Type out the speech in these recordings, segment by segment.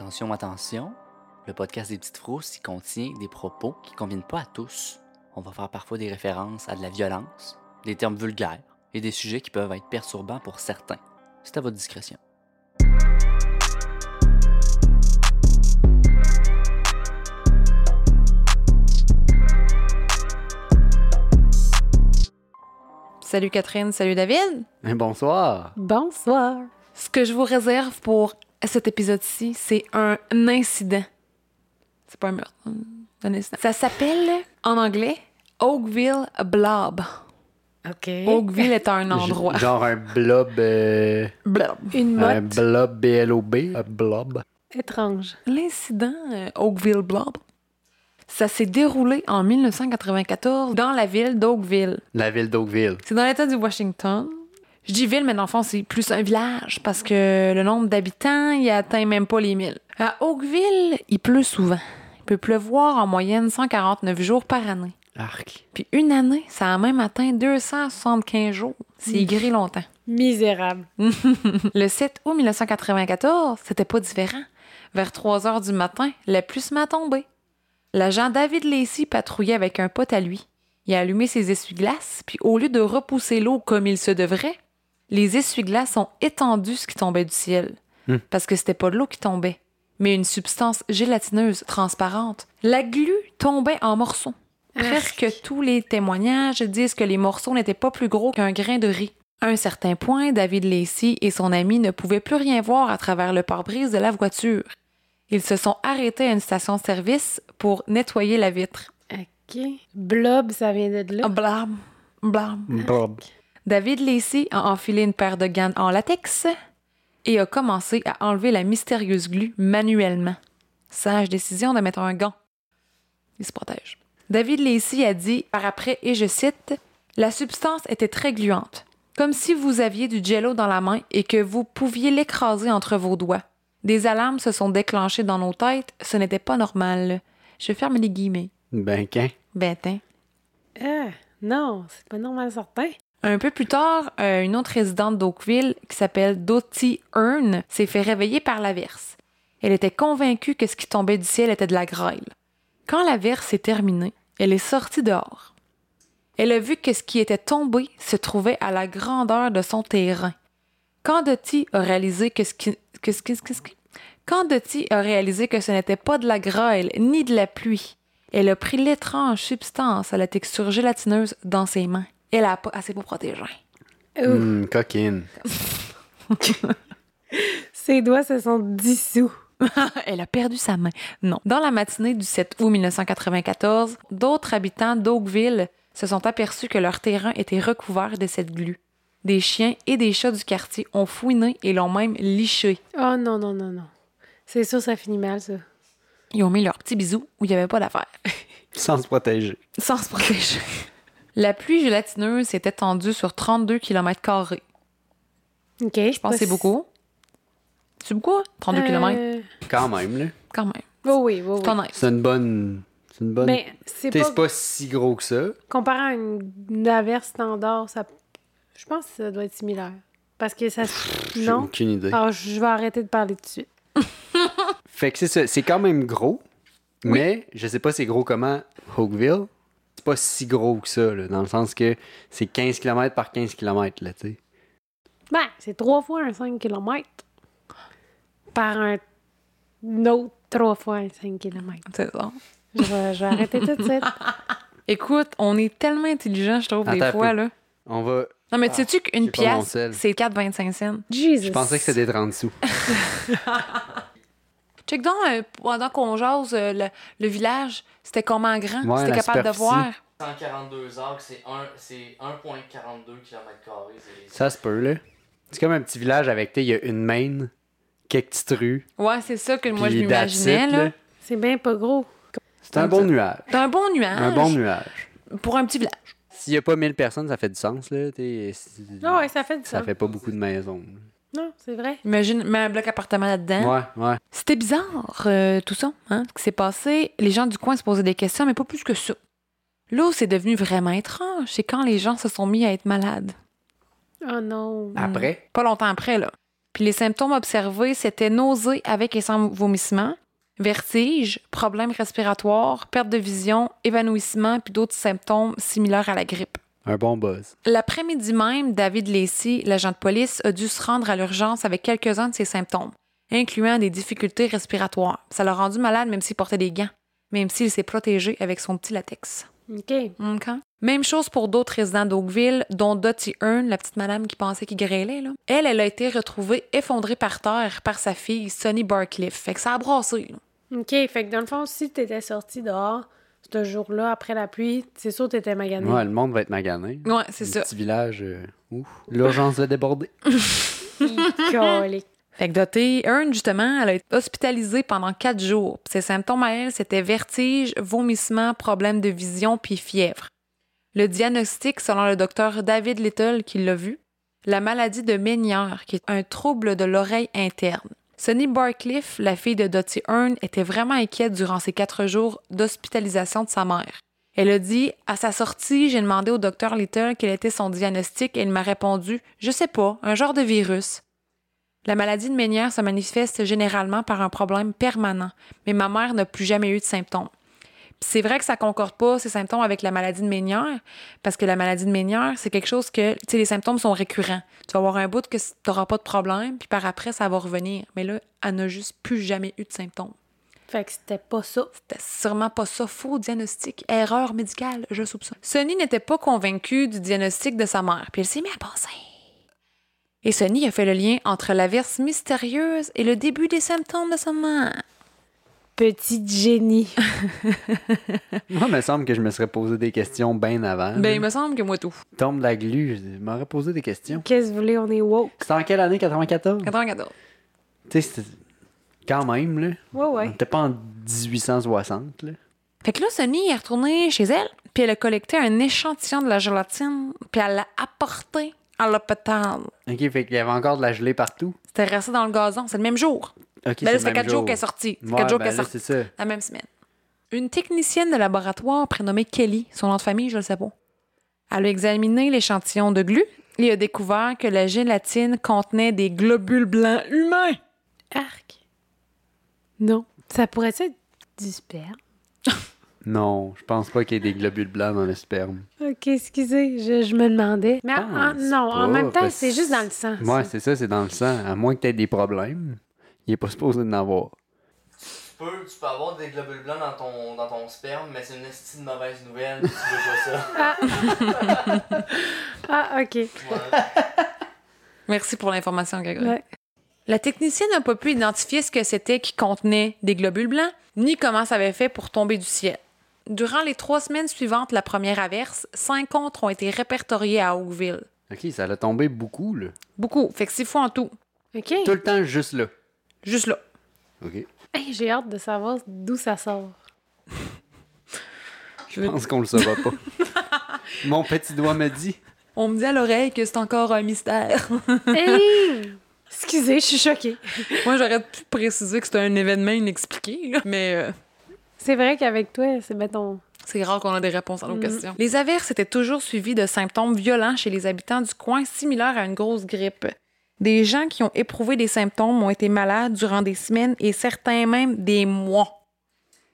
Attention, attention, le podcast des petites frousses y contient des propos qui ne conviennent pas à tous. On va faire parfois des références à de la violence, des termes vulgaires et des sujets qui peuvent être perturbants pour certains. C'est à votre discrétion. Salut Catherine, salut David. Bonsoir. Bonsoir. Ce que je vous réserve pour cet épisode-ci, c'est un incident. C'est pas un meurtre, un incident. Ça s'appelle, en anglais, Oakville Blob. OK. Oakville est un endroit. Genre un blob. euh, Blob. Une un motte blob B-L-O-B. Un blob. étrange. L'incident euh, Oakville Blob, ça s'est déroulé en 1994 dans la ville d'Oakville. La ville d'Oakville. C'est dans l'État du Washington. Je dis ville, mais dans le fond, c'est plus un village parce que le nombre d'habitants, il atteint même pas les 1000. À Oakville, il pleut souvent. Il peut pleuvoir en moyenne 149 jours par année. Arc. Puis une année, ça a même atteint 275 jours. C'est gris longtemps. Misérable. Le 7 août 1994, c'était pas différent. Vers 3 heures du matin, la pluie à tomber. L'agent David Lacey patrouillait avec un pote à lui. Il a allumé ses essuie-glaces, puis au lieu de repousser l'eau comme il se devrait, les essuie-glaces ont étendu ce qui tombait du ciel. Hmm. Parce que c'était pas de l'eau qui tombait, mais une substance gélatineuse transparente. La glu tombait en morceaux. Presque tous les témoignages disent que les morceaux n'étaient pas plus gros qu'un grain de riz. À un certain point, David Lacey et son ami ne pouvaient plus rien voir à travers le pare-brise de la voiture. Ils se sont arrêtés à une station-service pour nettoyer la vitre. OK. Blob, ça vient de là. Blam, blam. Blob. David Lacey a enfilé une paire de gants en latex et a commencé à enlever la mystérieuse glu manuellement. Sage décision de mettre un gant. Il se protège. David Lacey a dit par après, et je cite, La substance était très gluante, comme si vous aviez du jello dans la main et que vous pouviez l'écraser entre vos doigts. Des alarmes se sont déclenchées dans nos têtes, ce n'était pas normal. Je ferme les guillemets. Ben, qu'un. Ben, tiens. Ah, non, c'est pas normal certain. Un peu plus tard, euh, une autre résidente d'Oakville, qui s'appelle Dottie Hearn, s'est fait réveiller par l'averse. Elle était convaincue que ce qui tombait du ciel était de la grêle. Quand l'averse est terminée, elle est sortie dehors. Elle a vu que ce qui était tombé se trouvait à la grandeur de son terrain. Quand Dottie a réalisé que ce qui... n'était pas de la grêle ni de la pluie, elle a pris l'étrange substance à la texture gélatineuse dans ses mains. Elle a pas assez pour protéger. Hum, coquine. Ses doigts se sont dissous. Elle a perdu sa main. Non. Dans la matinée du 7 août 1994, d'autres habitants d'Oakville se sont aperçus que leur terrain était recouvert de cette glu. Des chiens et des chats du quartier ont fouiné et l'ont même liché. Oh non, non, non, non. C'est sûr, ça finit mal, ça. Ils ont mis leur petit bisou où il n'y avait pas d'affaire. Sans se protéger. Sans se protéger. La pluie gélatineuse s'est étendue sur 32 km. OK. Je pense que c'est beaucoup. C'est beaucoup, hein? 32 km? Euh, Quand même, là. Quand même. oh oui, oui, oui. C'est une bonne. C'est une bonne. Mais c'est pas, si gros que ça. Comparé à une, une averse standard, ça... je pense que ça doit être similaire. Parce que ça... J'ai Non? aucune idée. Alors, je vais arrêter de parler tout de suite. Fait que c'est ça. C'est quand même gros. Mais je sais pas c'est gros comment Oakville. C'est pas si gros que ça, là, dans le sens que c'est 15 km par 15 km, là, tu sais. Ben, c'est trois fois un 5 km. Par un un autre trois fois un 5 km. C'est ça. Je vais, je vais arrêter tout de suite. Écoute, on est tellement intelligent, je trouve, des Attends fois, peu. là. On va. Non, mais Ah, sais-tu qu'une pièce, c'est 4,25 cents? Jesus. Je pensais que c'était des 30 sous. Check donc, euh, pendant qu'on jase, euh, le, le village, c'était comment grand? Ouais, c'était capable de voir? 142 arcs, c'est un- c'est 1,42 km. Ça se peut, là. C'est comme un petit village avec, tu sais, il y a une main, quelques petites rues. Ouais, c'est ça que moi, je m'imaginais, là. C'est bien pas gros. C'est un bon nuage. C'est un bon nuage. Un bon nuage. Pour un petit village. S'il n'y a pas 1000 personnes, ça fait du sens, là. si- Ah ouais, ça fait du Ça sens. fait pas beaucoup de maisons. Non, c'est vrai. Imagine, mets un bloc appartement là-dedans. Ouais, ouais. C'était bizarre, euh, tout ça, hein, ce qui s'est passé. Les gens du coin se posaient des questions, mais pas plus que ça. Là où c'est devenu vraiment étrange, c'est quand les gens se sont mis à être malades. Oh non. Après, Pas longtemps après, là. Puis Puis les symptômes observés, c'était nausée avec et sans vomissement, vertige, problèmes respiratoires, perte de vision, évanouissement, puis d'autres symptômes similaires à la grippe. Un bon buzz. L'après-midi même, David Lacey, l'agent de police, a dû se rendre à l'urgence avec quelques-uns de ses symptômes, incluant des difficultés respiratoires. Ça l'a rendu malade même s'il portait des gants, même s'il s'est protégé avec son petit latex. OK. OK. Même chose pour d'autres résidents d'Oakville, dont Dottie Hearn, la petite madame qui pensait qu'il grêlait. Là. Elle, elle a été retrouvée effondrée par terre par sa fille, Sonny Barcliffe. Fait que ça a brassé. là. OK. Fait que dans le fond, si t'étais sorti dehors ce jour-là, après la pluie, c'est sûr que t'étais magané. Ouais, le monde va être magané. Ouais, c'est Le ça. petit village, euh, ouf. L'urgence va déborder. Fait que Dottie Hearn, justement, elle a été hospitalisée pendant quatre jours. Ses symptômes à elle, c'était vertige, vomissement, problème de vision, puis fièvre. Le diagnostic, selon le docteur David Little qui l'a vu, la maladie de Ménière, qui est un trouble de l'oreille interne. Sonny Barcliffe, la fille de Dottie Hearn, était vraiment inquiète durant ces quatre jours d'hospitalisation de sa mère. Elle a dit À sa sortie, j'ai demandé au docteur Little quel était son diagnostic et il m'a répondu Je sais pas, un genre de virus. La maladie de Ménière se manifeste généralement par un problème permanent, mais ma mère n'a plus jamais eu de symptômes. C'est vrai que ça concorde pas ces symptômes avec la maladie de Ménière, parce que la maladie de Ménière, c'est quelque chose que, tu sais, les symptômes sont récurrents. Tu vas avoir un bout que tu n'auras pas de problème, puis par après, ça va revenir. Mais là, elle n'a juste plus jamais eu de symptômes. Fait que c'était pas ça. C'était sûrement pas ça. Faux diagnostic. Erreur médicale, je soupçonne. Sonny n'était pas convaincue du diagnostic de sa mère, puis elle s'est mise à penser. Et Sonny a fait le lien entre la verse mystérieuse et le début des symptômes de sa mère. Petite génie. Moi, il me semble que je me serais posé des questions bien avant. Ben, il me semble que moi tout. Tombe la glu, je m'aurais posé des questions. Qu'est-ce que vous voulez, on est woke? C'était en quelle année, 94? 94. Tu sais, c'était quand même, là. Ouais, On ouais. n'était pas en 1860, là. Fait que là, Sonny est retournée chez elle, puis elle a collecté un échantillon de la gélatine, puis elle l'a apporté à l'hôpital. OK, fait qu'il y avait encore de la gelée partout. C'était resté dans le gazon. C'est le même jour. Ben là, c'est quatre jours jour. qu'elle est sortie. Ouais, quatre jours ben qu'elle est sortie. ça. la même semaine. Une technicienne de laboratoire prénommée Kelly, son nom de famille, je le sais pas. Elle a examiné l'échantillon de glu et a découvert que la gélatine contenait des globules blancs humains. Arc. Non. Ça pourrait être du sperme. Non, je pense pas qu'il y ait des globules blancs dans le sperme. Ok, excusez, je, je me demandais. Mais en- non, en même temps, c'est juste dans le sang. Ouais, c'est ça, c'est dans le sang. À moins que tu aies des problèmes, il est pas supposé d'en avoir. Tu peux, tu peux avoir des globules blancs dans ton, dans ton sperme, mais c'est une esti de mauvaise nouvelle. Tu veux pas ça. Ah, ok. Ouais. Merci pour l'information, Grégory. Ouais. La technicienne n'a pas pu identifier ce que c'était qui contenait des globules blancs, ni comment ça avait fait pour tomber du ciel. Durant les trois semaines suivantes la première averse, cinq contre ont été répertoriés à Oakville. OK, ça a tombé beaucoup, là. Beaucoup, fait que six fois en tout. Ok. Tout le temps juste là. Juste là. OK. Hey, J'ai hâte de savoir d'où ça sort. Je pense qu'on le saura pas. Mon petit doigt me dit. On me dit à l'oreille que c'est encore un mystère. Hey! Excusez, je suis choquée. Moi, j'aurais pu préciser que c'était un événement inexpliqué, là, mais euh, C'est vrai qu'avec toi, c'est mettons. c'est rare qu'on a des réponses à nos Mhm. questions. Les averses étaient toujours suivies de symptômes violents chez les habitants du coin, similaires à une grosse grippe. Des gens qui ont éprouvé des symptômes ont été malades durant des semaines et certains même des mois.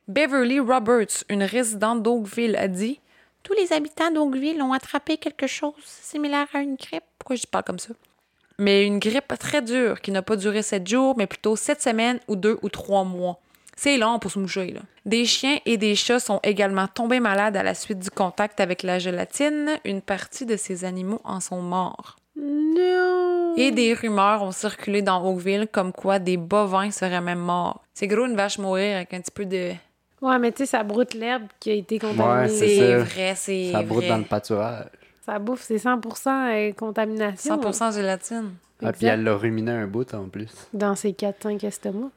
Beverly Roberts, une résidente d'Oakville, a dit Tous les habitants d'Oakville ont attrapé quelque chose similaire à une grippe. Pourquoi je parle comme ça? Mais une grippe très dure qui n'a pas duré sept jours, mais plutôt sept semaines ou deux ou trois mois. C'est long pour se moucher, là. Des chiens et des chats sont également tombés malades à la suite du contact avec la gélatine. Une partie de ces animaux en sont morts. Non! Et des rumeurs ont circulé dans Oakville comme quoi des bovins seraient même morts. C'est gros une vache mourir avec un petit peu de... Ouais, mais tu sais, ça broute l'herbe qui a été contaminée. Ouais, c'est vrai, c'est Ça broute vrai. dans le pâturage. Ça bouffe, c'est 100% euh, contamination. 100% gélatine. Ah, puis elle l'a ruminé un bout en plus. Dans ces 4-5 estomacs.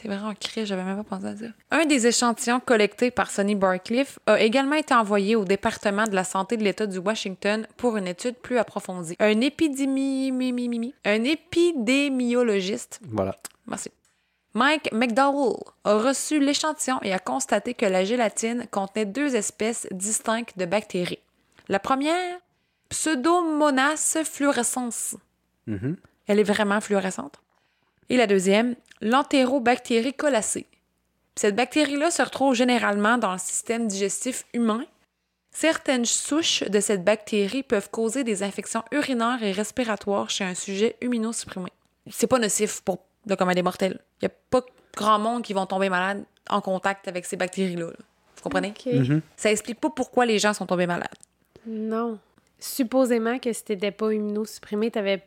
C'est vraiment cri, j'avais même pas pensé à ça. Un des échantillons collectés par Sonny Barcliffe a également été envoyé au département de la santé de l'État du Washington pour une étude plus approfondie. Un épidémie... Un épidémiologiste Voilà. Merci. Mike McDowell a reçu l'échantillon et a constaté que la gélatine contenait deux espèces distinctes de bactéries. La première, Pseudomonas fluorescens, Mhm. Elle est vraiment fluorescente. Et la deuxième, l'entérobactérie colacée. Cette bactérie-là se retrouve généralement dans le système digestif humain. Certaines souches de cette bactérie peuvent causer des infections urinaires et respiratoires chez un sujet immunosupprimé. C'est pas nocif pour le commun des mortels. Il n'y a pas grand monde qui vont tomber malade en contact avec ces bactéries-là. là. Vous comprenez? Mhm. Ça explique pas pourquoi les gens sont tombés malades. Non. Supposément que si t'étais pas immunosupprimé, t'avais...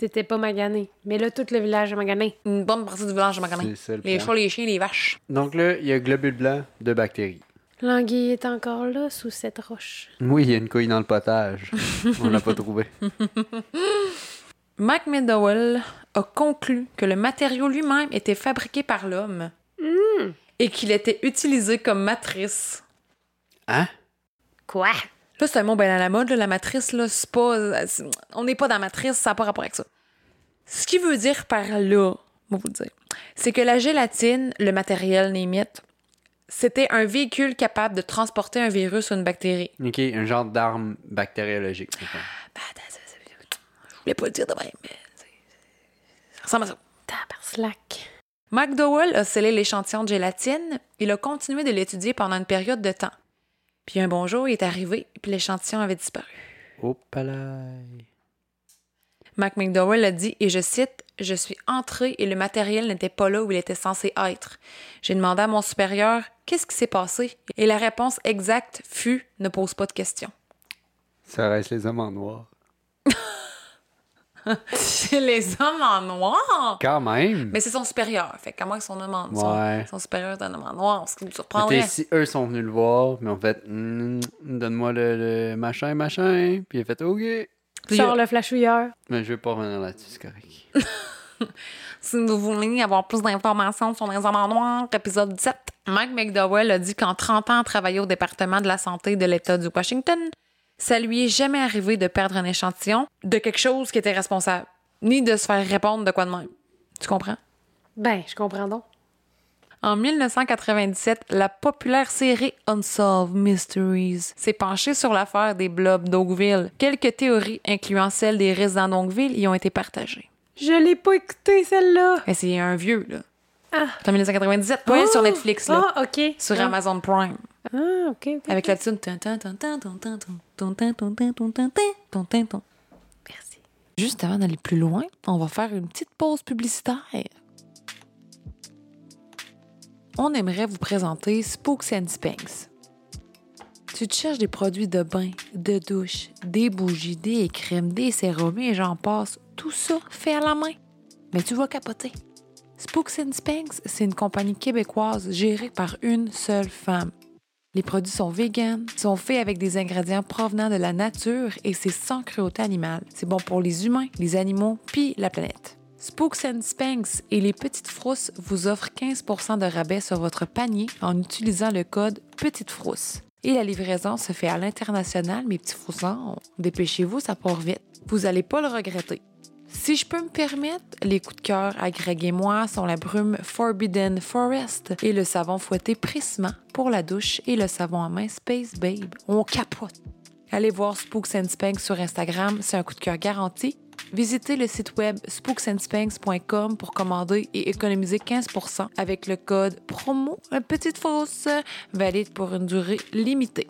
t'étais pas magané. Mais là, tout le village est magané. Une bonne partie du village de Maganin. C'est ça le Les les chiens, les vaches. Donc là, il y a globule blanc de bactéries. L'anguille est encore là, sous cette roche. Oui, il y a une couille dans le potage. On l'a pas trouvé. Mike McDowell a conclu que le matériau lui-même était fabriqué par l'homme et qu'il était utilisé comme matrice. Hein? Quoi? Là, c'est un mot bien à la mode, là, la matrice, là, c'est pas. c'est- On n'est pas dans la matrice, ça n'a pas rapport avec ça. Ce qui veut dire par là, on va vous le dire, c'est que la gélatine, le matériel limite, c'était un véhicule capable de transporter un virus ou une bactérie. OK, un genre d'arme bactériologique. Ben, attends, ça- ça- Je voulais pas le dire de même, mais c'est- ça ressemble à ça. Tabarslack. McDowell a scellé l'échantillon de gélatine. Il a continué de l'étudier pendant une période de temps. Puis un bon jour, il est arrivé, puis l'échantillon avait disparu. Palais. Mac McDowell a dit, et je cite, Je suis entré et le matériel n'était pas là où il était censé être. J'ai demandé à mon supérieur Qu'est-ce qui s'est passé Et la réponse exacte fut Ne pose pas de questions. Ça reste les hommes en noir. C'est les hommes en noir Quand même! Mais c'est son supérieur. Fait comment ils sont hommes en son, Ouais. son supérieur est un homme en noir, ce qui me surprendrait. si eux sont venus le voir, mais en fait, Hmm, donne-moi le, le machin, machin. Puis il a fait OK. Puis, Sors le flashouilleur. Mais je vais pas revenir là-dessus, c'est correct. Si vous voulez avoir plus d'informations sur les hommes en noir, épisode 17, Mike McDowell a dit qu'en 30 ans à travailler au département de la santé de l'État du Washington, ça lui est jamais arrivé de perdre un échantillon de quelque chose qui était responsable, ni de se faire répondre de quoi de même. Tu comprends? Ben, je comprends donc. En 1997, la populaire série Unsolved Mysteries s'est penchée sur l'affaire des blobs d'Oakville. Quelques théories, incluant celle des résidents d'Oakville, y ont été partagées. Je l'ai pas écouté, celle-là. Mais c'est un vieux, là. Ah. C'est en 1997. Pas elle sur Oh! Netflix, là. Ah, OK. Sur ah. Amazon Prime. Ah, OK. Avec la tune. Merci. Juste avant d'aller plus loin, on va faire une petite pause publicitaire. On aimerait vous présenter Spooks and Spanks. Tu te cherches des produits de bain, de douche, des bougies, des crèmes, des sérums et j'en passe. Tout ça fait à la main. Mais tu vas capoter. Spooks and Spanks, c'est une compagnie québécoise gérée par une seule femme. Les produits sont véganes, sont faits avec des ingrédients provenant de la nature et c'est sans cruauté animale. C'est bon pour les humains, les animaux, puis la planète. Spooks and Spanks et les Petites Frousses vous offrent 15% de rabais sur votre panier en utilisant le code Petite Frousse. Et la livraison se fait à l'international, mes petits froussons. Dépêchez-vous, ça part vite. Vous allez pas le regretter. Si je peux me permettre, les coups de cœur à Greg et moi sont la brume Forbidden Forest et le savon fouetté Prisma pour la douche et le savon à main Space Babe. On capote. Allez voir Spooks and Spanks sur Instagram, c'est un coup de cœur garanti. Visitez le site web spooksandspanks.com pour commander et économiser 15% avec le code promo Petite Fausse, valide pour une durée limitée.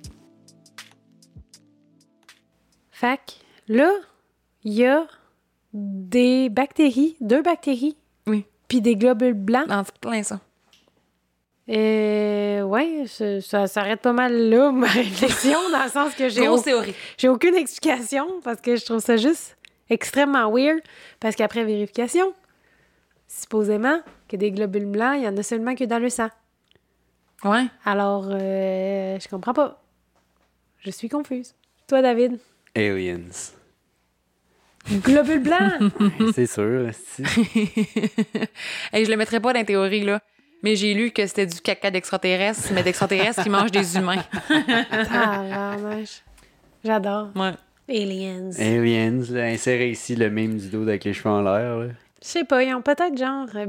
Fac, là, y des bactéries, deux bactéries. Oui. Puis des globules blancs. C'est plein ça. Euh, ouais, ça, ça s'arrête pas mal là, ma réflexion, dans le sens que j'ai Grosse au- théorie. j'ai aucune explication parce que je trouve ça juste extrêmement weird. Parce qu'après vérification, supposément que des globules blancs, il y en a seulement que dans le sang. Ouais. Alors, euh, je comprends pas. Je suis confuse. Toi, David? Aliens. Globules blancs! c'est sûr. Hey, je le mettrais pas dans la théorie, là. Mais j'ai lu que c'était du caca d'extraterrestres, mais d'extraterrestres qui mangent des humains. ah. J'adore. Ouais. Aliens. Aliens, là, insérez ici le mime du dos avec les cheveux en l'air. là. Je sais pas, ils ont peut-être genre euh,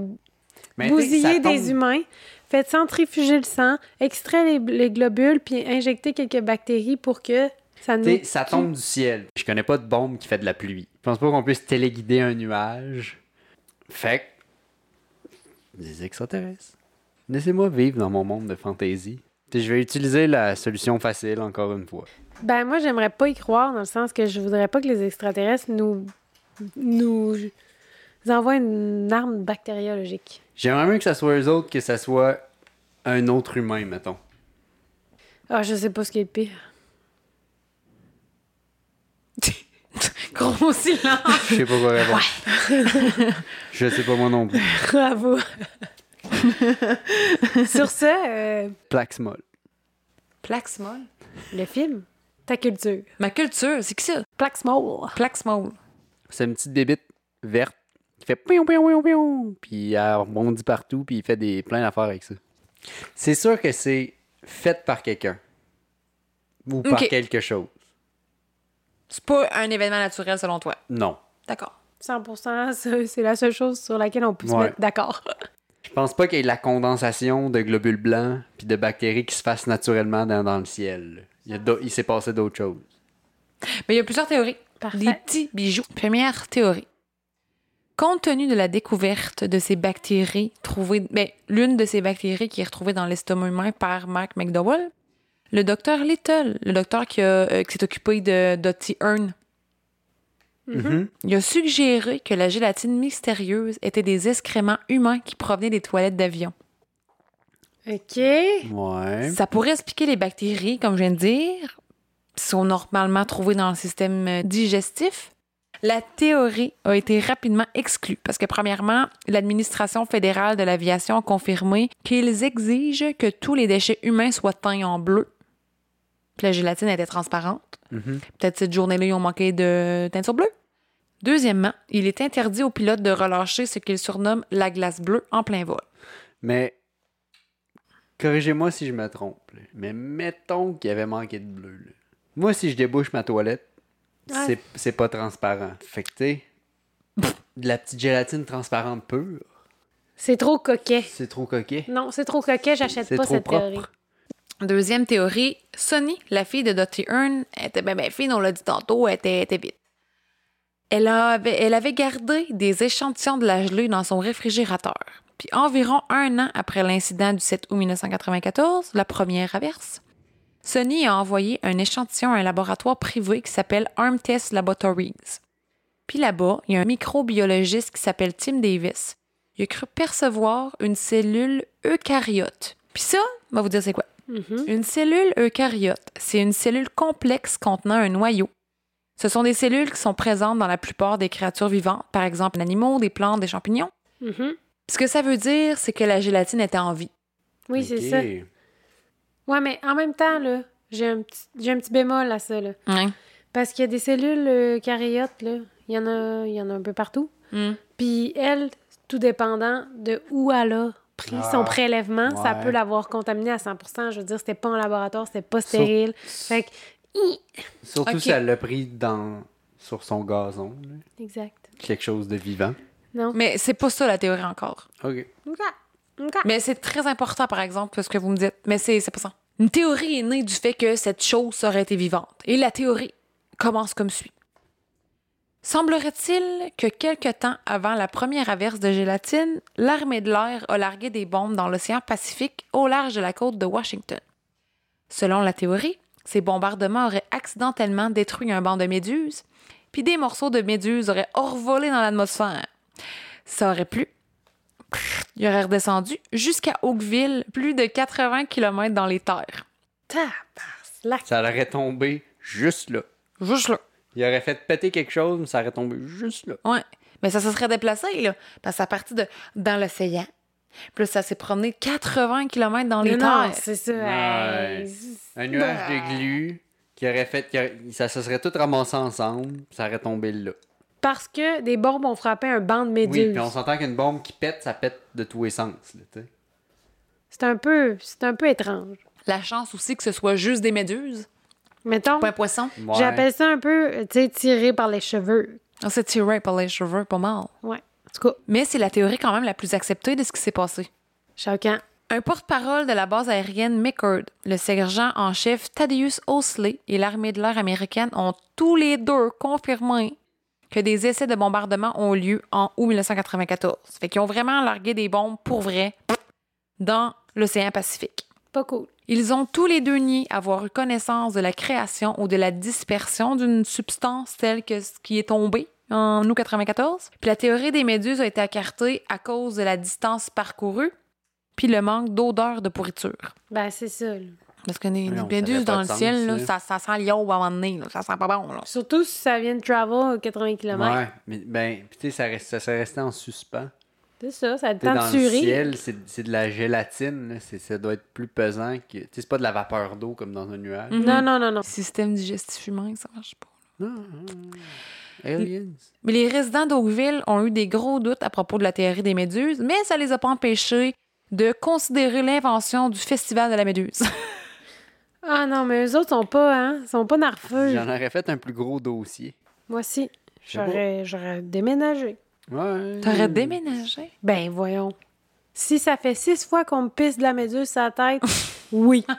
Mais bousillé des humains, fait centrifuger le sang, extrait les, les globules, puis injecter quelques bactéries pour que Ça nous... Ça tombe du ciel. Je connais pas de bombe qui fait de la pluie. Je pense pas qu'on puisse téléguider un nuage. Fait que... Des extraterrestres. Laissez-moi vivre dans mon monde de fantaisie. Puis je vais utiliser la solution facile encore une fois. Ben, moi, j'aimerais pas y croire, dans le sens que je voudrais pas que les extraterrestres nous, nous envoient une arme bactériologique. J'aimerais mieux que ça soit eux autres que ça soit un autre humain, mettons. Ah, je sais pas ce qui est le pire. Gros silence. Je sais pas quoi répondre. je sais pas moi non plus. Bravo. Sur ce, euh, Plaxmol. Plaxmol. le film, ta culture. Ma culture, c'est qui ça? Plaxmol. Plaxmol. C'est une petite bébite verte qui fait pion pion pion pion puis elle rebondit partout puis il fait des plein d'affaires avec ça. C'est sûr que c'est fait par quelqu'un ou par quelque chose. C'est pas un événement naturel selon toi? Non. D'accord. 100%, ça, c'est la seule chose sur laquelle on peut se Ouais. mettre d'accord. Je pense pas qu'il y ait de la condensation de globules blancs puis de bactéries qui se fassent naturellement dans, dans le ciel. Il, y a d'au- il s'est passé d'autres choses. Mais il y a plusieurs théories. Parfait. Des petits bijoux. Première théorie. Compte tenu de la découverte de ces bactéries trouvées, ben, l'une de ces bactéries qui est retrouvée dans l'estomac humain par Mark McDowell, le docteur Little, le docteur qui, a, euh, qui s'est occupé de Dottie Hearn, Mhm. il a suggéré que la gélatine mystérieuse était des excréments humains qui provenaient des toilettes d'avion. OK. Ouais. Ça pourrait expliquer les bactéries, comme je viens de dire, qui sont normalement trouvées dans le système euh, digestif. La théorie a été rapidement exclue parce que, premièrement, l'administration fédérale de l'aviation a confirmé qu'ils exigent que tous les déchets humains soient teints en bleu. Puis la gélatine était transparente. Mhm. Peut-être cette journée-là, ils ont manqué de teinture bleue. Deuxièmement, il est interdit aux pilotes de relâcher ce qu'ils surnomment la glace bleue en plein vol. Mais corrigez-moi si je me trompe. là. Mais mettons qu'il y avait manqué de bleu. là. Moi, si je débouche ma toilette, Ouais. c'est, c'est pas transparent. Fait que tu sais, de la petite gélatine transparente pure, C'est trop coquet. c'est trop coquet. Non, c'est trop coquet, j'achète C'est pas trop cette propre. théorie. Deuxième théorie, Sonny, la fille de Dottie Hearn, était ben, ben fine, on l'a dit tantôt, elle était, était vite. Elle avait, elle avait gardé des échantillons de la gelée dans son réfrigérateur. Puis environ un an après l'incident du 7 août 1994, la première averse, Sonny a envoyé un échantillon à un laboratoire privé qui s'appelle Arm Test Laboratories. Puis là-bas, il y a un microbiologiste qui s'appelle Tim Davis. Il a cru percevoir une cellule eucaryote. Puis ça, on va vous dire c'est quoi. Mhm. Une cellule eucaryote, c'est une cellule complexe contenant un noyau. Ce sont des cellules qui sont présentes dans la plupart des créatures vivantes, par exemple des animaux, des plantes, des champignons. Mhm. Ce que ça veut dire, c'est que la gélatine était en vie. Oui, c'est ça. Ouais, mais en même temps, là, j'ai un petit, j'ai un petit bémol à ça, là. Parce qu'il y a des cellules euh, caryotes, là. Il y, en a, il y en a un peu partout. Mm. Puis elle, tout dépendant de où elle a pris son Ah, prélèvement, ça peut l'avoir contaminé à 100% Je veux dire, c'était pas en laboratoire, c'était pas stérile. Fait que, Surtout Ok. si elle l'a pris dans, sur son gazon. là. exact. Quelque chose de vivant. Non. Mais c'est pas ça la théorie encore. OK. OK. OK. Mais c'est très important, par exemple, ce que vous me dites. Mais c'est c'est pas ça. Une théorie est née du fait que cette chose aurait été vivante. Et la théorie commence comme suit. Semblerait-il que quelque temps avant la première averse de gélatine, l'armée de l'air a largué des bombes dans l'océan Pacifique au large de la côte de Washington? Selon la théorie, ces bombardements auraient accidentellement détruit un banc de méduses, puis des morceaux de méduses auraient envolé dans l'atmosphère. Ça aurait plu. Il aurait redescendu jusqu'à Oakville, plus de 80 km dans les terres. Ça aurait tombé juste là. Juste là. Il aurait fait péter quelque chose, mais ça aurait tombé juste là. Ouais. Mais ça se serait déplacé, là. Parce que ça partit de dans l'océan. Puis là, ça s'est promené 80 km dans les terres. c'est ça. Ouais. Un nuage de glu qui aurait fait. qui aurait- ça se serait tout ramassé ensemble, puis ça aurait tombé là. Parce que des bombes ont frappé un banc de Oui, méduses. puis on s'entend qu'une bombe qui pète, ça pète de tous les sens. Là, tu sais. C'est un peu, c'est un peu étrange. La chance aussi que ce soit juste des méduses, Mettons, pas un poisson. Ouais. j'appelle ça un peu, tu sais, tiré par les cheveux. On s'est tiré par les cheveux, pas mal. Ouais. En tout cas, Mais c'est la théorie quand même la plus acceptée de ce qui s'est passé. choquant. Un porte-parole de la base aérienne McCord, le sergent en chef Thaddeus Osley et l'armée de l'air américaine ont tous les deux confirmé que des essais de bombardement ont lieu en août 1994. Fait qu'ils ont vraiment largué des bombes pour vrai dans l'océan Pacifique. Pas cool. Ils ont tous les deux nié avoir eu connaissance de la création ou de la dispersion d'une substance telle que ce qui est tombé en août 94. Puis la théorie des méduses a été écartée à cause de la distance parcourue puis le manque d'odeur de pourriture. Ben, c'est ça. là. Parce que les, méduses dans le sens, ciel, là, ça. sent l'eau à un moment donné. là. Ça sent pas bon. Là. Surtout si ça vient de travel 80 km. Ouais, mais ben, puis tu sais, ça, reste, ça serait resté en suspens. C'est ça, ça a le temps dans de le ciel, c'est c'est de la gélatine, ça doit être plus pesant que. Tu sais, c'est pas de la vapeur d'eau comme dans un nuage. Mhm. Non, non, non, non. Système digestif humain, ça marche pas. Non, non, non. Aliens. Mais les résidents d'Oakville ont eu des gros doutes à propos de la théorie des méduses, mais ça les a pas empêchés de considérer l'invention du Festival de la méduse. Ah non, mais eux autres sont pas, hein? Ils sont pas narfeux. J'en aurais fait un plus gros dossier. Moi aussi. J'aurais déménagé. Ouais. T'aurais déménagé? Ben, voyons. Si ça fait six fois qu'on me pisse de la méduse sur la tête, oui.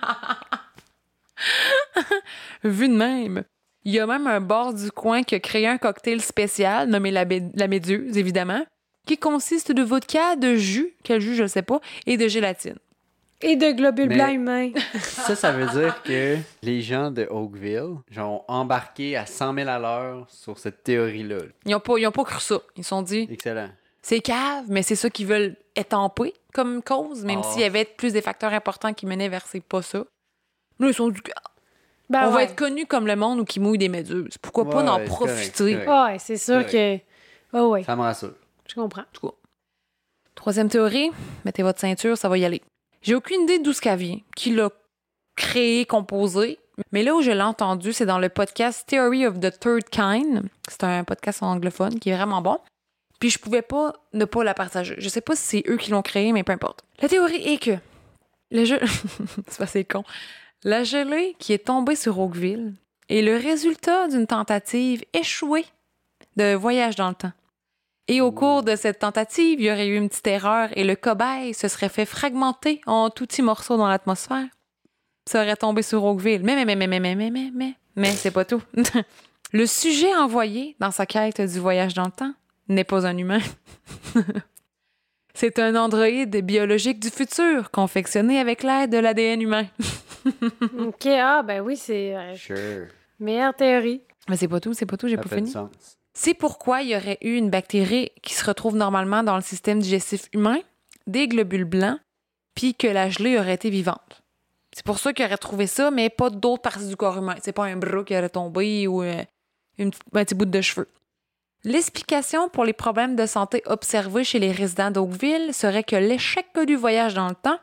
Vu de même. Il y a même un bar du coin qui a créé un cocktail spécial nommé la, la méduse, évidemment, qui consiste de vodka, de jus, quel jus, je ne sais pas, et de gélatine. Et de globules blancs humains. Ça, ça veut dire que les gens de Oakville genre, ont embarqué à 100 000 à l'heure sur cette théorie-là. Ils n'ont pas, ils ont pas cru ça. Ils se sont dit, Excellent. c'est cave, mais c'est ça qu'ils veulent étamper comme cause, même Ah. s'il y avait plus des facteurs importants qui menaient vers c'est pas ça. Là, ils sont dit, Ben on va ouais. être connu comme le monde où qui mouille des méduses. Pourquoi pas Ouais, en c'est profiter? correct, c'est Ouais, c'est sûr que. Ah ouais, Ça me rassure. je comprends. En tout cas. Troisième théorie, mettez votre ceinture, ça va y aller. J'ai aucune idée d'où ce qu'elle vient, qui l'a créé, composé. Mais là où je l'ai entendu, c'est dans le podcast Theory of the Third Kind. C'est un podcast anglophone qui est vraiment bon. Puis je pouvais pas ne pas la partager. Je sais pas si c'est eux qui l'ont créé, mais peu importe. La théorie est que le jeu, c'est con. La gelée qui est tombée sur Oakville est le résultat d'une tentative échouée de voyage dans le temps. Et au cours de cette tentative, il y aurait eu une petite erreur et le cobaye se serait fait fragmenter en tout petits morceaux dans l'atmosphère. Ça aurait tombé sur Oakville. Mais, mais, mais, mais, mais, mais, mais, mais, mais, mais c'est pas tout. le sujet envoyé dans sa quête du voyage dans le temps n'est pas un humain. c'est un androïde biologique du futur, confectionné avec l'aide de l'ADN humain. OK, ah, ben oui, c'est. euh, Sure. meilleure théorie. Mais c'est pas tout, c'est pas tout, j'ai Ça pas fini. sens. C'est pourquoi il y aurait eu une bactérie qui se retrouve normalement dans le système digestif humain, des globules blancs, puis que la gelée aurait été vivante. C'est pour ça qu'il aurait trouvé ça, mais pas d'autres parties du corps humain. C'est pas un bras qui aurait tombé ou euh, une petite- un petit bout de cheveux. L'explication pour les problèmes de santé observés chez les résidents d'Oakville serait que l'échec du voyage dans le temps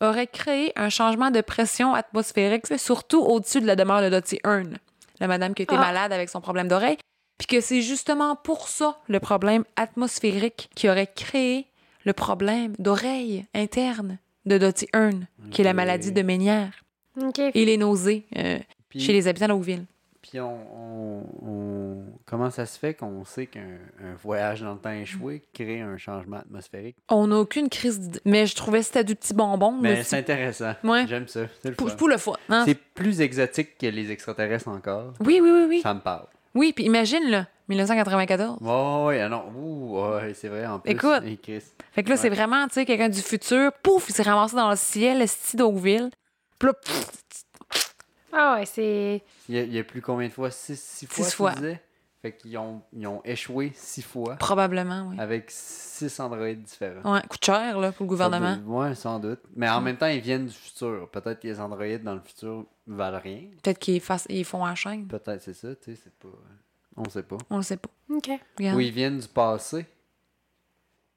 aurait créé un changement de pression atmosphérique, surtout au-dessus de la demeure de Dottie Hearn, la madame qui était Ah. malade avec son problème d'oreille, puis que c'est justement pour ça le problème atmosphérique qui aurait créé le problème d'oreille interne de Dottie Hearn, qui est la maladie de Ménière, OK. et les nausées euh, Puis, chez les habitants d'Oakville. puis on, on- on- Comment ça se fait qu'on sait qu'un un voyage dans le temps échoué crée un changement atmosphérique? On n'a aucune crise d'idée. Mais je trouvais que c'était du petit bonbon. Mais le c'est intéressant. Ouais. J'aime ça. C'est le pour, pour le fun. hein. C'est plus exotique que les extraterrestres encore. Oui, oui, oui, oui. Ça me parle. Oui, puis imagine, là, 1994. Ouais, ouais, ah non. Ouh, ouais, c'est vrai, en plus. Écoute. Fait que là, c'est vraiment, tu sais, quelqu'un du futur, pouf, il s'est ramassé dans le ciel, le style d'Oakville. Puis là, Ah ouais, c'est. Il y, a, il y a plus combien de fois? Six, six fois, Six tu fois. disais? Fait qu'ils ont, ils ont échoué six fois probablement, oui. avec six androïdes différents. Ouais, coûte cher, là, pour le gouvernement. Ouais, sans doute. Mais en même temps, ils viennent du futur. Peut-être que les androïdes dans le futur valent rien. Peut-être qu'ils fassent- ils font la chaîne. Peut-être c'est ça, tu sais, c'est pas... On sait pas. On le sait pas. OK. Regarde. Ou ils viennent du passé.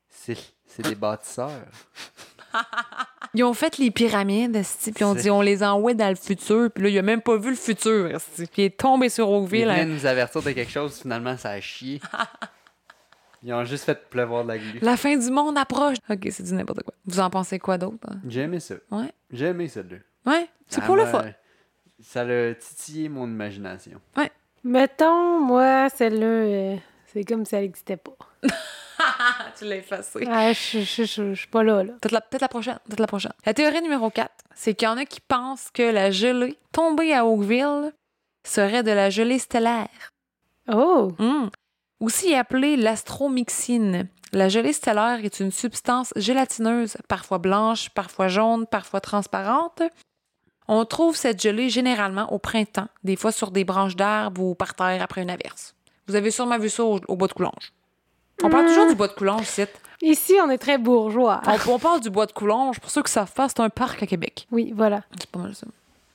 C'est c'est des bâtisseurs. Ils ont fait les pyramides, esti, puis ils ont C'est- dit on les envoie dans le futur, puis là, il a même pas vu le futur, puis il est tombé sur Ils Oakville. hein. viennent nous avertir de quelque chose, finalement, ça a chié. Ils ont juste fait pleuvoir de la glu. La fin du monde approche. Ok, c'est du n'importe quoi. Vous en pensez quoi d'autre? hein? J'ai aimé ça. Ouais. J'ai aimé celle-là. Ouais, c'est pour le fun. Ça a titillé mon imagination. Mettons, moi, celle-là, euh, c'est comme si elle n'existait pas. tu l'as effacé. Je, je, je, je suis pas là, là. Peut-être la, prochaine. Peut-être la prochaine. La théorie numéro 4, c'est qu'il y en a qui pensent que la gelée tombée à Oakville serait de la gelée stellaire. Oh! Hmm. Aussi appelée l'astromyxine. La gelée stellaire est une substance gélatineuse, parfois blanche, parfois jaune, parfois transparente. On trouve cette gelée généralement au printemps, des fois sur des branches d'arbres ou par terre après une averse. Vous avez sûrement vu ça au, au bois de Coulanges. On parle toujours du bois de Coulanges, c'est. Ici, on est très bourgeois. On, on parle du bois de Coulanges. Pour ceux qui savent pas, c'est un parc à Québec. Oui, voilà. C'est pas mal ça.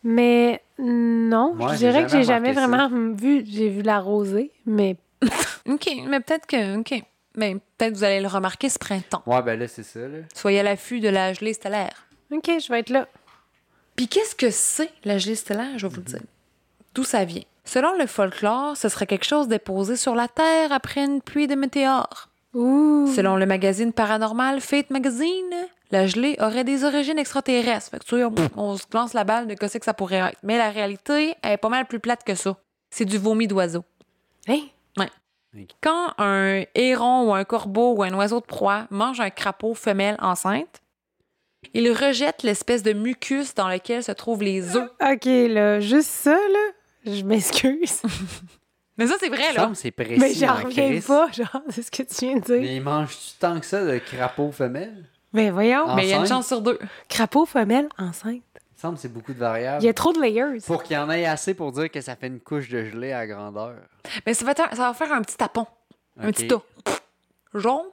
Mais non, Moi, je dirais que j'ai jamais vraiment vu. J'ai vu la rosée, mais OK, mais peut-être que. OK. Mais peut-être vous allez le remarquer ce printemps. Ouais, ben là, c'est ça, là. Soyez à l'affût de la gelée stellaire. OK, je vais être là. Puis qu'est-ce que c'est la gelée stellaire, je vais vous le dire. D'où ça vient? Selon le folklore, ce serait quelque chose déposé sur la Terre après une pluie de météores. Ouh! Selon le magazine paranormal Fate Magazine, la gelée aurait des origines extraterrestres. Fait que tu sais, on, se lance la balle de qu'est-ce que ça pourrait être. Mais la réalité, elle est pas mal plus plate que ça. C'est du vomi d'oiseau. Hein? Quand un héron ou un corbeau ou un oiseau de proie mange un crapaud femelle enceinte, il rejette l'espèce de mucus dans lequel se trouvent les œufs. OK, là, juste ça, là, je m'excuse. Mais ça, c'est vrai, Il me là. semble que c'est précis. Mais j'en en reviens pas, genre, c'est ce que tu viens de dire. Mais il mange-tu tant que ça de crapaud femelle? Mais voyons, Ah. Mais il y a une chance sur deux. crapaud femelle enceinte. Il me semble que c'est beaucoup de variables. Il y a trop de layers. Pour qu'il y en ait assez pour dire que ça fait une couche de gelée à grandeur. Mais ça va, être un- ça va faire un petit tapon, un petit tas. Jaune,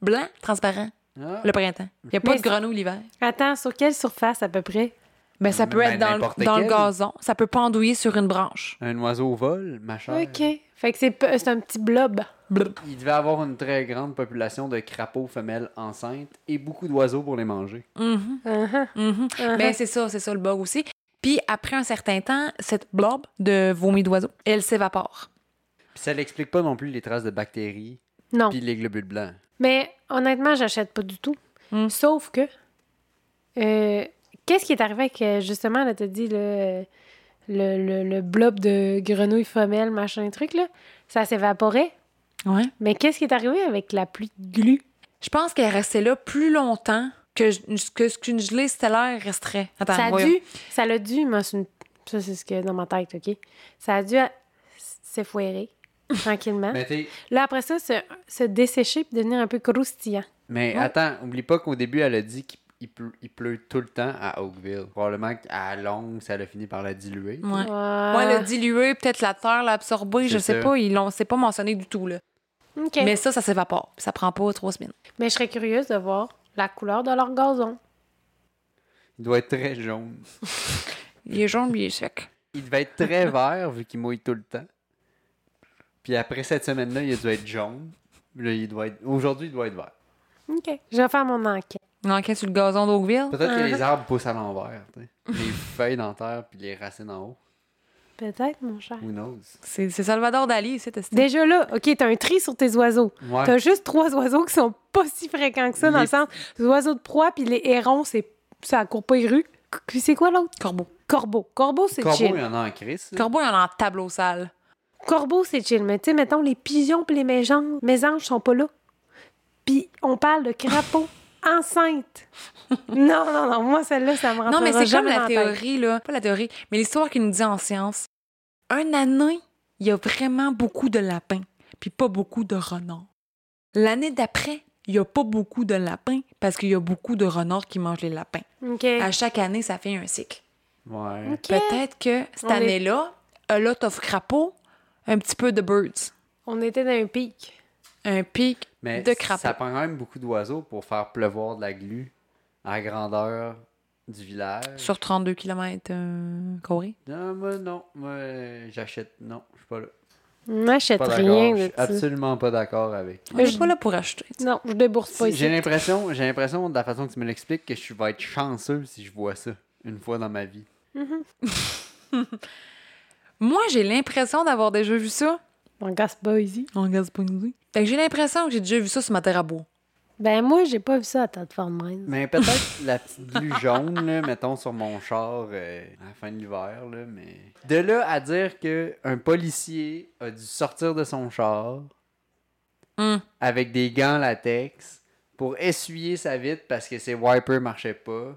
blanc, transparent, Ah. le printemps. Il n'y a pas Mais de grenouille l'hiver. Attends, sur quelle surface à peu près? Ben, ça peut Ben, être dans, le, dans le quel. gazon. Ça peut pendouiller sur une branche. Un oiseau vol, ma chère. OK. Fait que c'est un petit blob. Il devait avoir une très grande population de crapauds femelles enceintes et beaucoup d'oiseaux pour les manger. Mhm, Uh-huh, mhm. uh-huh. Ben, c'est ça, c'est ça le bug aussi. Puis après un certain temps, cette blob de vomi d'oiseau, elle s'évapore. Puis ça n'explique pas non plus les traces de bactéries non. puis les globules blancs. Mais honnêtement, j'achète pas du tout. Hmm. Sauf que. euh, Qu'est-ce qui est arrivé avec, euh, justement, là, t'as dit, le, le, le, le blob de grenouille femelle, machin truc, là? Ça s'évaporait? Ouais. Mais qu'est-ce qui est arrivé avec la pluie de glu? Je pense qu'elle restait là plus longtemps que, que ce qu'une gelée stellaire resterait. Attends, ça a voyons. dû. Ça l'a dû, moi, c'est une- ça, c'est ce que dans ma tête, OK? Ça a dû à- s'effoirer tranquillement. Mais, t'es- Là, après ça, se, se dessécher puis devenir un peu croustillant. mais Ouais. attends, oublie pas qu'au début, elle a dit qu'il il pleut, il pleut tout le temps à Oakville. Probablement qu'à longue, ça a fini par la diluer. Ouais. Ouais. Ouais, le dilué, peut-être la terre l'a absorbé, je sais ça. pas, ils l'ont, c'est pas mentionné du tout, là. OK. Mais Mais... ça, ça s'évapore. Ça prend pas trois semaines. je serais curieuse de voir la couleur de leur gazon. Il doit être très jaune. Il est jaune, puis il est sec. Il devait être très vert vu qu'il mouille tout le temps. Puis après cette semaine-là, il a dû être jaune. Là, il doit être... Aujourd'hui, il doit être vert. OK. Je vais faire mon enquête. Une enquête sur le gazon d'Oakville? Peut-être que les arbres poussent à l'envers. Les feuilles dans la terre puis les racines en haut. Peut-être, mon cher. Who knows? C'est, c'est Salvador Dali, c'est testé. Déjà là, OK, t'as un tri sur tes oiseaux. Ouais. T'as juste trois oiseaux qui sont pas si fréquents que ça, dans Les- le sens, les oiseaux de proie puis les hérons, c'est ça court pas les rues. Puis c'est quoi l'autre? Corbeau. Corbeau. Corbeau, c'est Corbeau, chill. il y en a en crise. là. Corbeau, il y en a en tableau sale. Corbeau, c'est chill. Mais tu sais, mettons, les pigeons puis les mésanges, mésanges sont pas là. Puis on parle de crapaud enceinte. non, non, non. Moi, celle-là, ça me Non, mais c'est comme la théorie, là. Pas la théorie, mais l'histoire qui nous dit en science. Un année, il y a vraiment beaucoup de lapins, puis pas beaucoup de renards. L'année d'après, il y a pas beaucoup de lapins parce qu'il y a beaucoup de renards qui mangent les lapins. OK. À chaque année, ça fait un cycle. Ouais. OK. Peut-être que cette est- année-là, a lot of crapauds, un petit peu de birds. On était dans un pic. Un pic Mais de crapauds. ça prend quand même beaucoup d'oiseaux pour faire pleuvoir de la glu à la grandeur du village. sur 32 km carrés. Non, moi, non. Moi, euh, j'achète. Non, je suis pas là. N'achète rien. Je de suis absolument pas d'accord avec. On n'est pas là pour acheter. Non, je débourse pas Si- ici. J'ai l'impression, j'ai l'impression de la façon que tu me l'expliques que je vais être chanceux si je vois ça une fois dans ma vie. Moi, j'ai l'impression d'avoir déjà vu ça On gasse pas ici. en Gaspésie. Fait que j'ai l'impression que j'ai déjà vu ça sur ma terre à bois. Ben, moi, j'ai pas vu ça à Tête Farm Mais peut-être la petite glu jaune, là, mettons, sur mon char euh, à la fin de l'hiver, là, mais... De là à dire que un policier a dû sortir de son char, Hum. avec des gants latex pour essuyer sa vitre parce que ses wipers marchaient pas.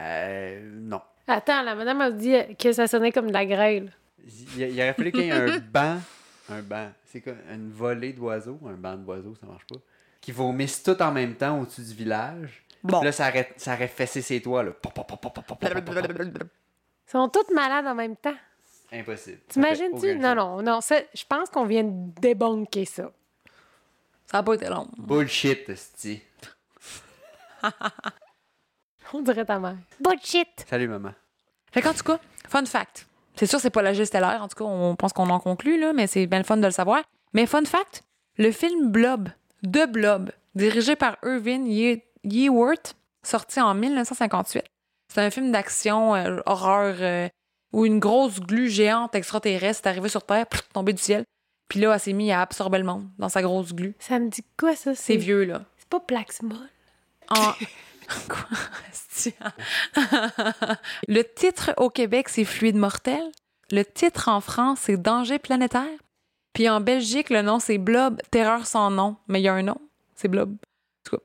Euh, non. Attends, la madame a dit que ça sonnait comme de la grêle. Il, il aurait fallu qu'il y ait un banc un banc. C'est quoi une volée d'oiseaux, un banc d'oiseaux, ça marche pas. Qui vomissent tout en même temps au-dessus du village. Bon. Là, ça aurait, ça aurait fessé ses toits, là. Ils sont toutes malades en même temps. Impossible. T'imagines-tu? Non, non, non. Je pense qu'on vient de débunker ça. Ça n'a pas été long. Bullshit, Sti. On dirait ta mère. Bullshit! Salut, maman. Fait qu'en tout cas, fun fact. C'est sûr, c'est pas la geste stellaire. En tout cas, on pense qu'on en conclut, là, mais c'est bien le fun de le savoir. Mais fun fact, le film Blob, de Blob, dirigé par Irvin Ye- Yeworth, sorti en 1958. C'est un film d'action, euh, horreur, euh, où une grosse glu géante extraterrestre est arrivée sur Terre, pff, tombée du ciel. Puis là, elle s'est mise à absorber le monde dans sa grosse glu. Ça me dit quoi, ça? C'est vieux, là. C'est pas Plaxmol. En... Quoi? Le titre au Québec, c'est Fluide mortel. Le titre en France, c'est Danger planétaire. Puis en Belgique, le nom, c'est Blob, Terreur sans nom. Mais il y a un nom, c'est Blob. En tout cas.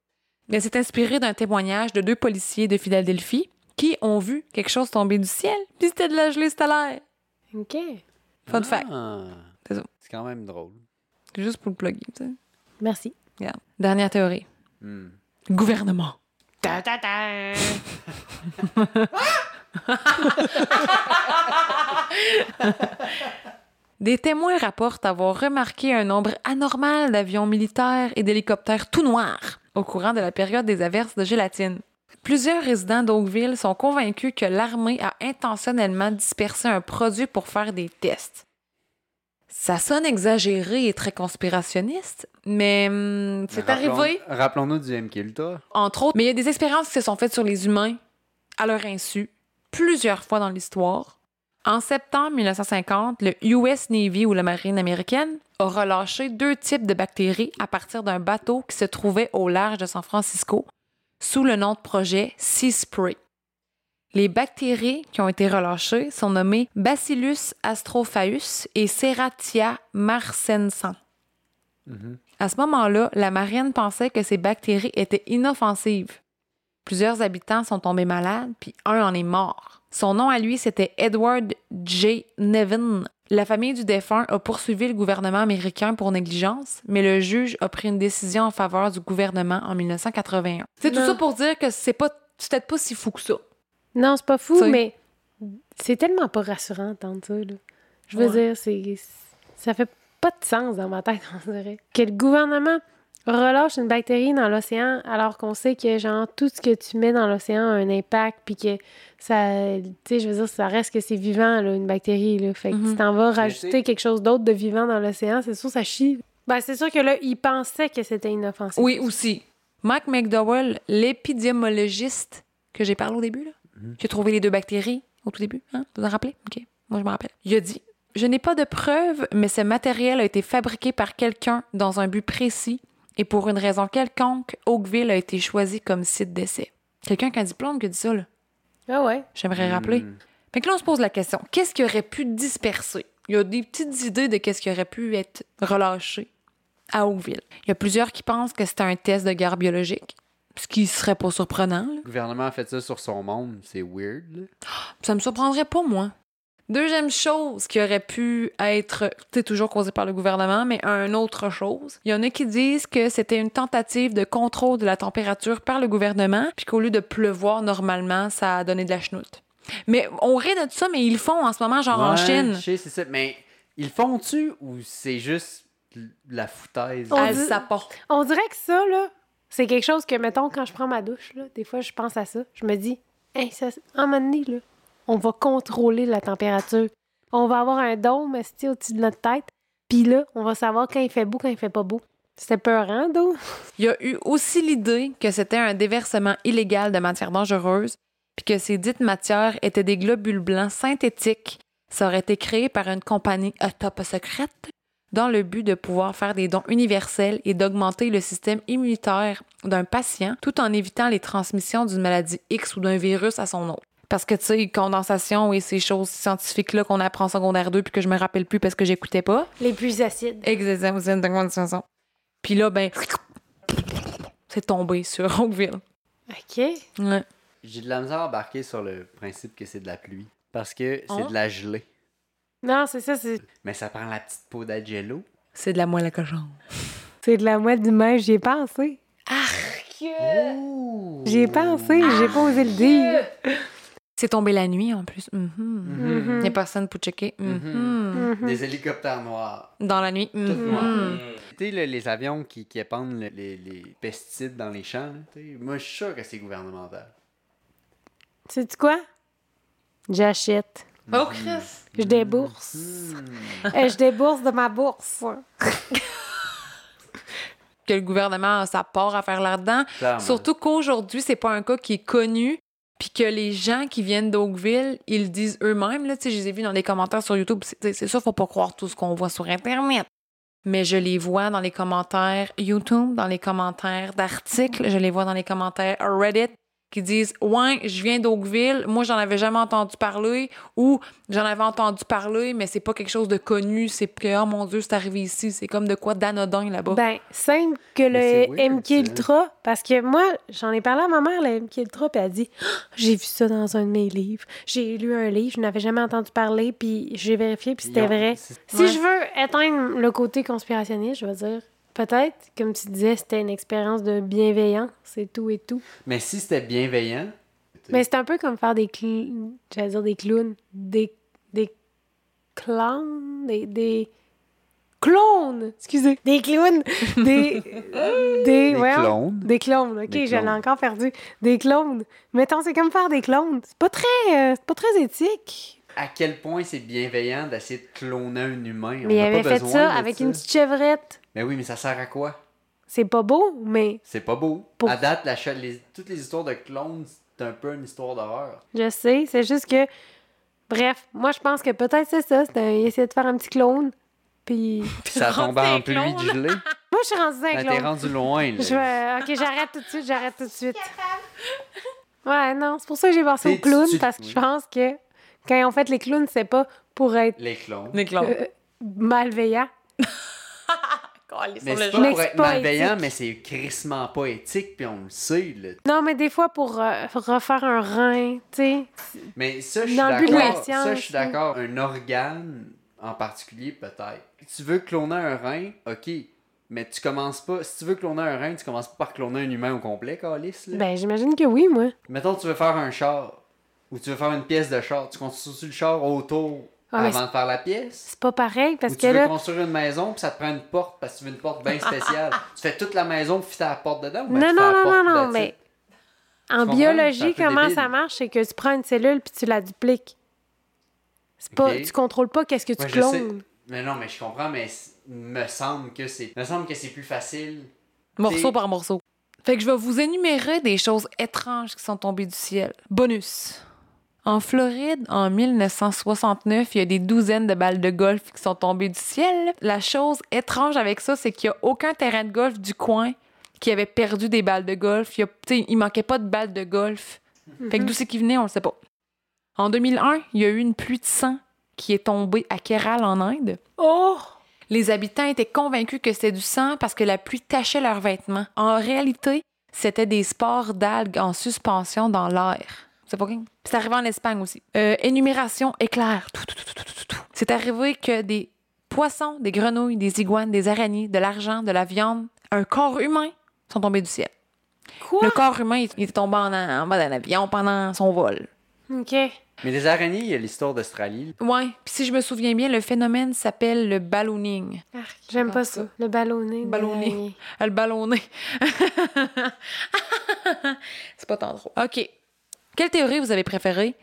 Mais c'est inspiré d'un témoignage de deux policiers de Philadelphie qui ont vu quelque chose tomber du ciel. Puis c'était de la gelée stellaire. OK. Fun fact. Ah. C'est ça. C'est quand même drôle. C'est juste pour le plugger, tu sais. Merci. Regarde. Dernière théorie. Hmm. Gouvernement. Des témoins rapportent avoir remarqué un nombre anormal d'avions militaires et d'hélicoptères tout noirs au courant de la période des averses de gélatine. Plusieurs résidents d'Oakville sont convaincus que l'armée a intentionnellement dispersé un produit pour faire des tests. Ça sonne exagéré et très conspirationniste, mais hum, c'est Rappelons- arrivé, Rappelons-nous du MK Ultra. entre autres. Mais il y a des expériences qui se sont faites sur les humains, à leur insu, plusieurs fois dans l'histoire. En septembre 1950, le US Navy ou la marine américaine a relâché deux types de bactéries à partir d'un bateau qui se trouvait au large de San Francisco sous le nom de projet Sea Spray. Les bactéries qui ont été relâchées sont nommées Bacillus astrophaeus et Serratia marcescens. Mhm. À ce moment-là, la marine pensait que ces bactéries étaient inoffensives. Plusieurs habitants sont tombés malades, puis un en est mort. Son nom à lui, c'était Edward J. Nevin. La famille du défunt a poursuivi le gouvernement américain pour négligence, mais le juge a pris une décision en faveur du gouvernement en 1981. C'est tout ça pour dire que c'est pas c'est peut-être pas si fou que ça. Non, c'est pas fou, T'sais. mais c'est tellement pas rassurant d'entendre ça. Là. Je veux Ouais. dire, c'est ça fait pas de sens dans ma tête, on dirait. Que le gouvernement relâche une bactérie dans l'océan alors qu'on sait que genre tout ce que tu mets dans l'océan a un impact puis que ça tu sais je veux dire ça reste que c'est vivant là, une bactérie là fait que Mhm. tu t'en vas rajouter quelque chose d'autre de vivant dans l'océan c'est sûr ça chie ben c'est sûr que là ils pensaient que c'était inoffensif Oui, aussi. Mike McDowell, l'épidémiologiste que j'ai parlé au début, là, qui a trouvé les deux bactéries au tout début, hein? Vous vous en rappelez? OK. Moi, je me rappelle. Il a dit Je n'ai pas de preuves, mais ce matériel a été fabriqué par quelqu'un dans un but précis et pour une raison quelconque, Oakville a été choisi comme site d'essai. Quelqu'un qui a un diplôme qui a dit ça, là. ah ouais J'aimerais rappeler. Hmm. Fait que là, on se pose la question qu'est-ce qui aurait pu disperser? Il y a des petites idées de qu'est-ce qui aurait pu être relâché à Oakville. Il y a plusieurs qui pensent que c'était un test de guerre biologique, ce qui serait pas surprenant. là. Le gouvernement a fait ça sur son monde. C'est weird. là. Ça me surprendrait pas, moi. Deuxième chose qui aurait pu être, c'est toujours causé par le gouvernement, mais une autre chose. Il y en a qui disent que c'était une tentative de contrôle de la température par le gouvernement, puis qu'au lieu de pleuvoir normalement, ça a donné de la chenoute. Mais on rit de ça, mais ils le font en ce moment, genre en Ouais, Chine. Je sais, c'est ça. Mais ils font-tu ou c'est juste la foutaise? On Elle dit-. On dirait que ça, là, c'est quelque chose que, mettons, quand je prends ma douche, des fois, je pense à ça. Je me dis, hey, ça, un moment là, on va contrôler la température. On va avoir un dôme au-dessus de notre tête. Puis là, on va savoir quand il fait beau, quand il fait pas beau. C'était peurant, d'eau. Il y a eu aussi l'idée que c'était un déversement illégal de matières dangereuses, puis que ces dites matières étaient des globules blancs synthétiques. Ça aurait été créé par une compagnie à top secrète dans le but de pouvoir faire des dons universels et d'augmenter le système immunitaire d'un patient tout en évitant les transmissions d'une maladie X ou d'un virus à son autre. Parce que, tu sais, condensation et ces choses scientifiques-là qu'on apprend en secondaire 2 puis que je me rappelle plus parce que j'écoutais pas. Les plus acides. Exactement, c'est une condensation. Puis là, ben, c'est tombé sur Oakville. OK. Ouais. J'ai de la misère à embarquer sur le principe que c'est de la pluie. Parce que c'est Oh. de la gelée. Non, c'est ça, c'est Mais ça prend la petite peau d'Agelo. C'est de la moelle à cochon. c'est de la moelle du neige, j'y ai pensé. J'y ai pensé, j'ai pas osé le dire. C'est tombé la nuit en plus. Mhm. Mhm. Il n'y a personne pour checker. Mhm. Mhm. Des hélicoptères noirs. Dans la nuit. Tout Mhm. noir. Hmm. Tu sais, les avions qui, qui épandent le- les, les pesticides dans les champs, moi, je suis sûr que c'est gouvernemental. Sais-tu quoi? J'achète. Oh, Chris! Je débourse. Euh, je débourse de ma bourse. Que le gouvernement a sa part à faire là-dedans. Surtout qu'aujourd'hui, c'est pas un cas qui est connu, puis que les gens qui viennent d'Oakville, ils le disent eux-mêmes. Là, tu sais, je les ai vus dans les commentaires sur YouTube. C'est c'est ça, faut pas croire tout ce qu'on voit sur Internet. Mais je les vois dans les commentaires YouTube, dans les commentaires d'articles, je les vois dans les commentaires Reddit qui disent Ouais, je viens d'Oakville, moi j'en avais jamais entendu parler, ou j'en avais entendu parler, mais c'est pas quelque chose de connu, c'est que, oh mon Dieu, c'est arrivé ici, c'est comme de quoi d'anodin là-bas. Ben, simple que Mais le MK. Ultra. Parce que moi, j'en ai parlé à ma mère, le MK Ultra, puis elle a dit J'ai vu ça dans un de mes livres. J'ai lu un livre, je n'avais jamais entendu parler, puis j'ai vérifié, puis c'était vrai. Si Ouais. je veux éteindre le côté conspirationniste, je vais dire peut-être, comme tu disais, c'était une expérience de bienveillance, c'est tout et tout. Mais si c'était bienveillant, Mais c'est un peu comme faire des clowns, j'allais dire des clowns, des, des clowns, des, des clones, excusez, des clowns, des, des, des voyons, clones. des clones, ok, je l'ai encore perdu, des clones. Mettons, c'est comme faire des clones, c'est pas très, euh, c'est pas très éthique. À quel point c'est bienveillant d'essayer de cloner un humain? Mais il On n'a avait pas fait ça avec ça. une petite chevrette. Mais oui, mais ça sert à quoi? C'est pas beau, mais C'est pas beau. Pour- À date, la cha- les- toutes les histoires de clones, c'est un peu une histoire d'horreur. je sais, c'est juste que, bref, moi je pense que peut-être c'est ça, c'est un, il essaie de faire un petit clone, puis Puis ça Rendu tombe en un pluie de gelée. moi je suis rendue un Ben, clone. T'es rendu loin, là. Je vais... Ok, j'arrête tout de suite, j'arrête tout de suite. Ouais, non, c'est pour ça que j'ai pensé aux clowns, parce que oui. je pense que quand ils ont fait les clowns, c'est pas pour être Les clones. Des clones. euh, malveillant. Mais c'est pas pour être pas malveillant, éthique. mais c'est crissement pas éthique, puis on le sait, là. Non, mais des fois, pour euh, refaire un rein, tu sais. Mais ça, je suis d'accord. Ça, je suis d'accord. Un organe en particulier, peut-être. Tu veux cloner un rein, ok. Mais tu commences pas. Si tu veux cloner un rein, tu commences pas par cloner un humain au complet, Calis. Là. Ben, j'imagine que oui, moi. Mettons, tu veux faire un char. Ou tu veux faire une pièce de char. Tu construis le char autour Ah, avant de faire la pièce. C'est pas pareil, parce Ou tu que veux là. construire une maison, puis ça te prend une porte parce que tu veux une porte bien spéciale. tu fais toute la maison, puis tu la porte dedans. ou ben Non, tu non, fais la non, porte, non, non, mais. En biologie, comment débile. ça marche, c'est que tu prends une cellule puis tu la dupliques. C'est pas. Tu contrôles pas qu'est-ce que tu Ouais, je sais. clones. Mais non, mais je comprends, mais me semble que c'est me semble que c'est plus facile. Morceau par morceau. Fait que je vais vous énumérer des choses étranges qui sont tombées du ciel. Bonus. En Floride, en 1969, il y a des douzaines de balles de golf qui sont tombées du ciel. La chose étrange avec ça, c'est qu'il n'y a aucun terrain de golf du coin qui avait perdu des balles de golf. Il, il manquait pas de balles de golf. Fait que d'où c'est qui venait, on le sait pas. En 2001, il y a eu une pluie de sang qui est tombée à Kerala, en Inde. Oh! Les habitants étaient convaincus que c'était du sang parce que la pluie tachait leurs vêtements. En réalité, c'était des spores d'algues en suspension dans l'air. C'est? C'est arrivé en Espagne aussi. Euh, énumération éclair. Tout, tout, tout, tout, tout, tout, tout. C'est arrivé que des poissons, des grenouilles, des iguanes, des araignées, de l'argent, de la viande, un corps humain sont tombés du ciel. Quoi? Le corps humain, il est tombé en, en bas d'un avion pendant son vol. OK. Mais les araignées, il y a l'histoire d'Australie. Ouais, puis si je me souviens bien, le phénomène s'appelle le ballooning. Arc, J'aime pas ça. Le ballonné. Ballonné. Le ballonné. c'est pas tant drôle. OK. Quelle théorie vous avez préférée?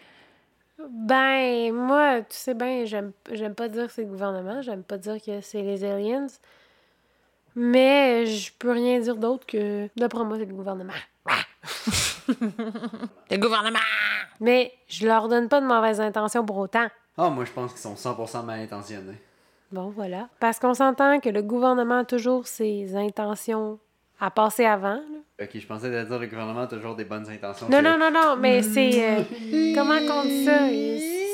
Ben, moi, tu sais bien, j'aime j'aime pas dire que c'est le gouvernement, j'aime pas dire que c'est les aliens. Mais je peux rien dire d'autre que, d'après moi, c'est le gouvernement. Le gouvernement! Mais je leur donne pas de mauvaises intentions pour autant. Ah, moi, je pense qu'ils sont 100% mal intentionnés. Bon, voilà. Parce qu'on s'entend que le gouvernement a toujours ses intentions à passer avant. là. Ok, je pensais dire le gouvernement a toujours des bonnes intentions. Non, non, non, non, mais c'est. euh, comment qu'on dit ça?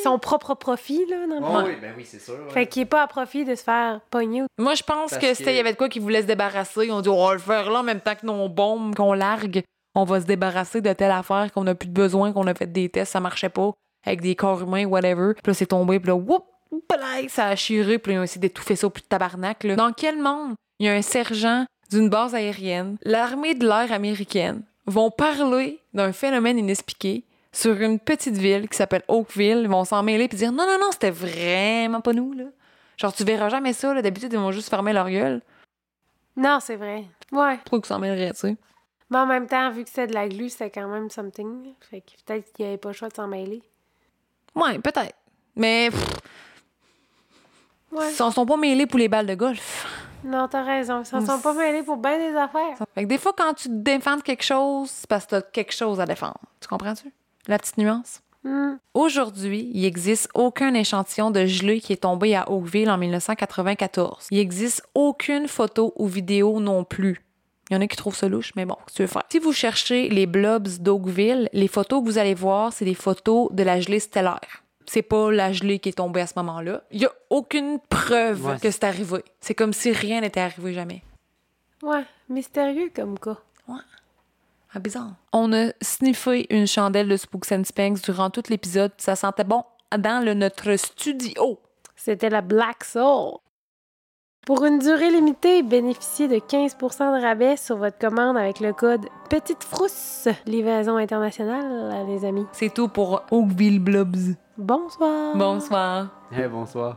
Son propre profit, là, dans le Oh, fond. oui, ben oui, c'est sûr. ouais. Fait qu'il est pas à profit de se faire pogner. Moi, je pense Parce que c'était, il y avait de quoi qui voulait se débarrasser. On dit, on va le faire là en même temps que nos bombes qu'on largue. On va se débarrasser de telle affaire qu'on a plus de besoin, qu'on a fait des tests, ça marchait pas, avec des corps humains, whatever. Puis là, c'est tombé, puis là, whoop, blague, ça a chiré, puis là, ils ont essayé d'étouffer ça au plus de tabarnak. là. Dans quel monde? Il y a un sergent d'une base aérienne, l'armée de l'air américaine, vont parler d'un phénomène inexpliqué sur une petite ville qui s'appelle Oakville, ils vont s'en mêler puis dire non, non, non, c'était vraiment pas nous, là. Genre, tu verras jamais ça, là. D'habitude, ils vont juste fermer leur gueule. Non, c'est vrai. Ouais. Pourquoi qu'ils s'en mêleraient, tu sais? Mais en même temps, vu que c'était de la glu, c'était quand même something. Fait que peut-être qu'il n'y avait pas le choix de s'en mêler. Ouais, peut-être. Mais, pff, Ouais. ils s'en sont pas mêlés pour les balles de golf. Non, t'as raison. Ils s'en sont pas mêlés pour bien des affaires. Fait que des fois, quand tu défends quelque chose, c'est parce que t'as quelque chose à défendre. Tu comprends-tu? La petite nuance? Hmm. Aujourd'hui, il n'existe aucun échantillon de gelée qui est tombé à Oakville en 1994. Il n'existe aucune photo ou vidéo non plus. Il y en a qui trouvent ça louche, mais bon, que tu veux faire? Si vous cherchez les blobs d'Oakville, les photos que vous allez voir, c'est des photos de la gelée stellaire. C'est pas la gelée qui est tombée à ce moment-là. Il y a aucune preuve Ouais, que c'est arrivé. C'est comme si rien n'était arrivé jamais. Ouais, mystérieux comme cas. Ah, bizarre. On a sniffé une chandelle de Spooks and Spanks durant tout l'épisode. Ça sentait bon dans le, notre studio. C'était la Black Soul. Pour une durée limitée, bénéficiez de 15% de rabais sur votre commande avec le code Petite Frousse. Livraison internationale, les amis. C'est tout pour Oakville Blobs. Bonsoir. Bonsoir. Eh, bonsoir.